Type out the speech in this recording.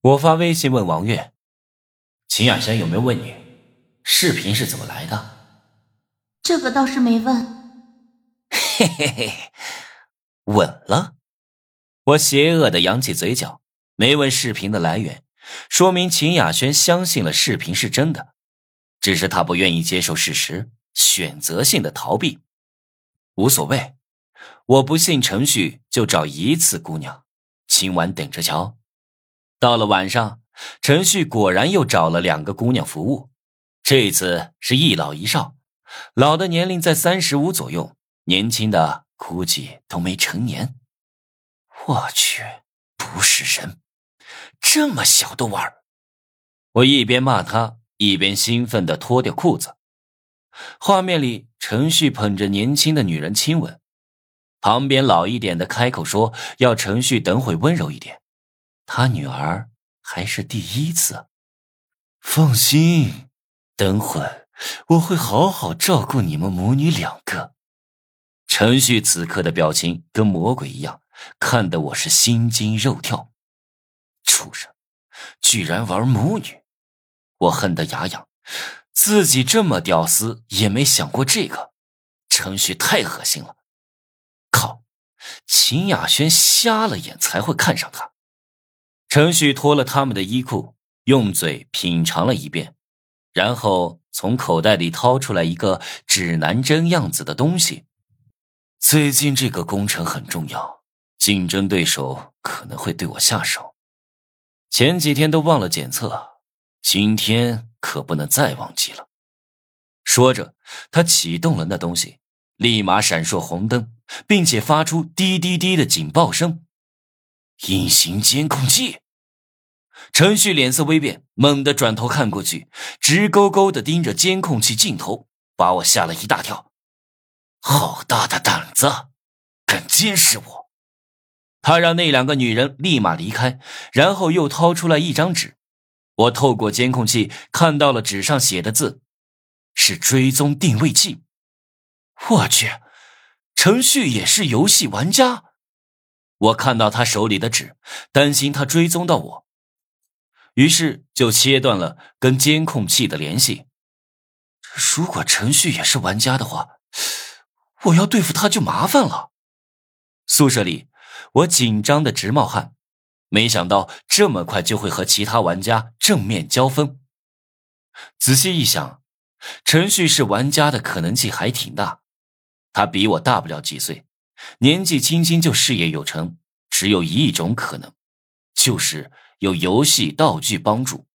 我发微信问王月：“秦雅轩有没有问你，视频是怎么来的？”这个倒是没问。嘿嘿嘿，稳了。我邪恶的扬起嘴角，没问视频的来源，说明秦雅轩相信了视频是真的，只是他不愿意接受事实，选择性的逃避。无所谓，我不信程序就找一次姑娘，今晚等着瞧。到了晚上，程序果然又找了两个姑娘服务，这次是一老一少，老的年龄在三十五左右。年轻的估计都没成年，我去，不是人，这么小的玩我一边骂他，一边兴奋的脱掉裤子。画面里，程序捧着年轻的女人亲吻，旁边老一点的开口说要程序等会温柔一点，他女儿还是第一次。放心，等会我会好好照顾你们母女两个。陈旭此刻的表情跟魔鬼一样，看得我是心惊肉跳。畜生，居然玩母女！我恨得牙痒，自己这么屌丝也没想过这个。程旭太恶心了！靠，秦雅轩瞎了眼才会看上他。程序脱了他们的衣裤，用嘴品尝了一遍，然后从口袋里掏出来一个指南针样子的东西。最近这个工程很重要，竞争对手可能会对我下手。前几天都忘了检测，今天可不能再忘记了。说着，他启动了那东西，立马闪烁红灯，并且发出滴滴滴的警报声。隐形监控器。程旭脸色微变，猛地转头看过去，直勾勾的盯着监控器镜头，把我吓了一大跳。好大的胆子，敢监视我！他让那两个女人立马离开，然后又掏出来一张纸。我透过监控器看到了纸上写的字，是追踪定位器。我去，程序也是游戏玩家。我看到他手里的纸，担心他追踪到我，于是就切断了跟监控器的联系。如果程序也是玩家的话。我要对付他就麻烦了。宿舍里，我紧张的直冒汗，没想到这么快就会和其他玩家正面交锋。仔细一想，程序是玩家的可能性还挺大。他比我大不了几岁，年纪轻轻就事业有成，只有一种可能，就是有游戏道具帮助。